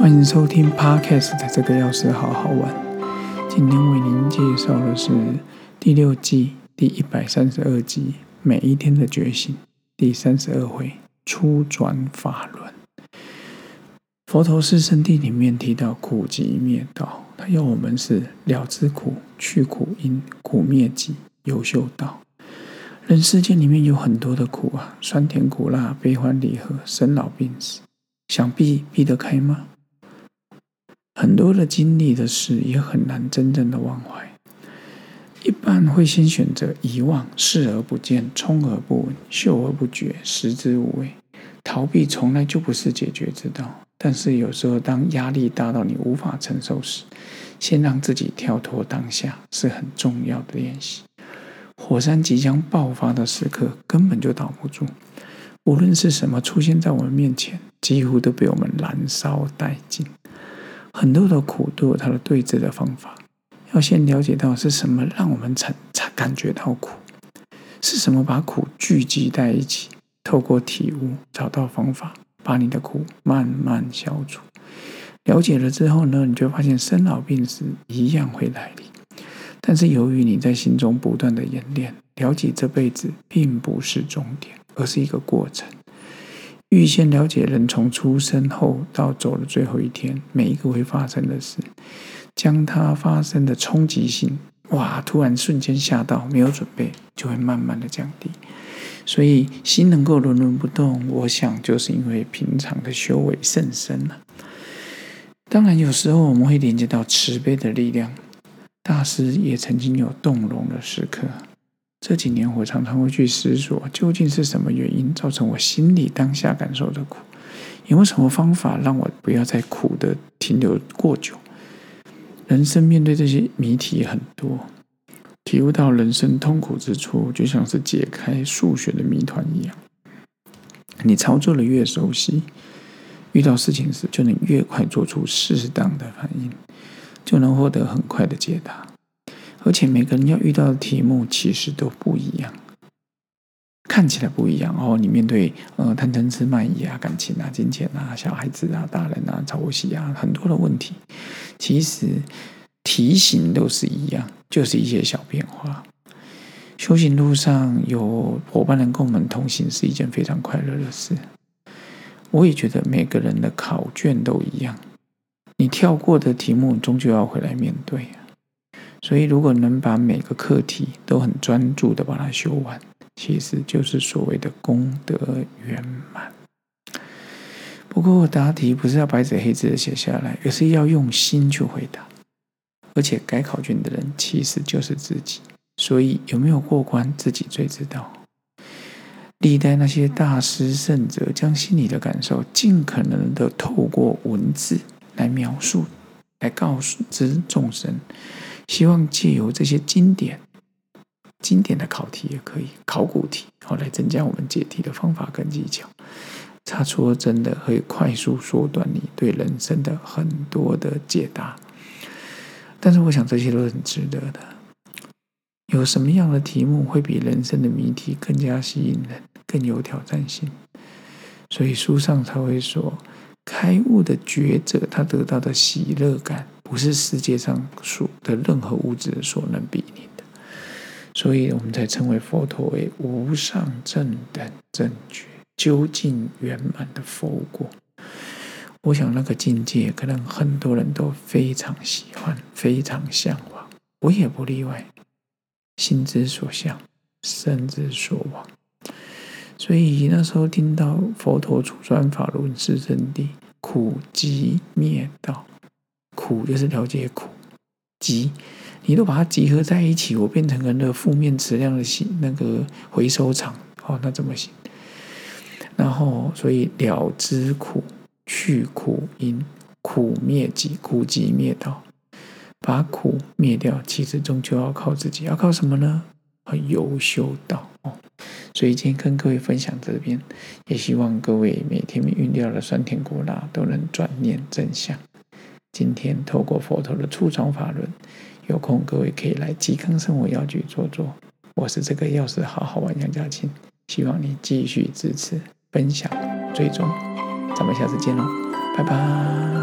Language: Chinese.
欢迎收听 Podcast 的这个钥匙好好玩。今天为您介绍的是第六季第一百三十二集《每一天的觉醒》第三十二回“初转法轮”。佛陀四圣地里面提到苦集灭道，他要我们是了知苦、去苦因、苦灭集、有修道。人世间里面有很多的苦啊，酸甜苦辣、悲欢离合、生老病死，想避避得开吗？很多的经历的事也很难真正的忘怀，一般会先选择遗忘、视而不见、充而不闻、嗅而不觉、食之无味。逃避从来就不是解决之道，但是有时候当压力大到你无法承受时，先让自己跳脱当下是很重要的练习。火山即将爆发的时刻根本就挡不住，无论是什么出现在我们面前，几乎都被我们燃烧殆尽。很多的苦都有它的对治的方法，要先了解到是什么让我们产产感觉到苦，是什么把苦聚集在一起，透过体悟找到方法，把你的苦慢慢消除。了解了之后呢，你就发现生老病死一样会来临，但是由于你在心中不断的演练，了解这辈子并不是终点，而是一个过程。预先了解人从出生后到走的最后一天，每一个会发生的事，将它发生的冲击性，哇，突然瞬间吓到，没有准备，就会慢慢的降低。所以心能够轮轮不动，我想就是因为平常的修为甚深了。当然，有时候我们会连接到慈悲的力量，大师也曾经有动容的时刻。这几年，我常常会去思索，究竟是什么原因造成我心里当下感受的苦？有没有什么方法让我不要再苦的停留过久？人生面对这些谜题很多，体悟到人生痛苦之处，就像是解开数学的谜团一样。你操作的越熟悉，遇到事情时就能越快做出适当的反应，就能获得很快的解答。而且每个人要遇到的题目其实都不一样，看起来不一样哦。你面对呃贪嗔痴慢疑啊、感情啊、金钱啊、小孩子啊、大人啊、潮汐啊，很多的问题，其实题型都是一样，就是一些小变化。修行路上有伙伴能跟我们同行，是一件非常快乐的事。我也觉得每个人的考卷都一样，你跳过的题目，终究要回来面对。所以，如果能把每个课题都很专注的把它修完，其实就是所谓的功德圆满。不过，答题不是要白纸黑字的写下来，而是要用心去回答。而且，改考卷的人其实就是自己。所以，有没有过关，自己最知道。历代那些大师圣者，将心里的感受尽可能的透过文字来描述，来告诉之众生。希望借由这些经典、经典的考题也可以，考古题，好来增加我们解题的方法跟技巧。差错真的可以快速缩短你对人生的很多的解答。但是，我想这些都是很值得的。有什么样的题目会比人生的谜题更加吸引人、更有挑战性？所以书上才会说，开悟的觉者，他得到的喜乐感。不是世界上所的任何物质所能比拟的，所以我们才称为佛陀为无上正等正觉，究竟圆满的佛果。我想那个境界，可能很多人都非常喜欢，非常向往，我也不例外。心之所向，身之所往。所以那时候听到佛陀出专法轮是真谛，苦集灭道。苦就是了解苦，集你都把它集合在一起，我变成了那个负面磁量的心那个回收场，哦，那怎么行？然后，所以了知苦，去苦因，苦灭集，苦集灭道，把苦灭掉，其实终究要靠自己，要靠什么呢？有修道哦。所以今天跟各位分享这边，也希望各位每天运掉的酸甜苦辣都能转念正向。今天透过佛陀的初创法轮，有空各位可以来吉康生活药局坐坐。我是这个药师好好玩杨家庆，希望你继续支持、分享、追踪。咱们下次见喽，拜拜。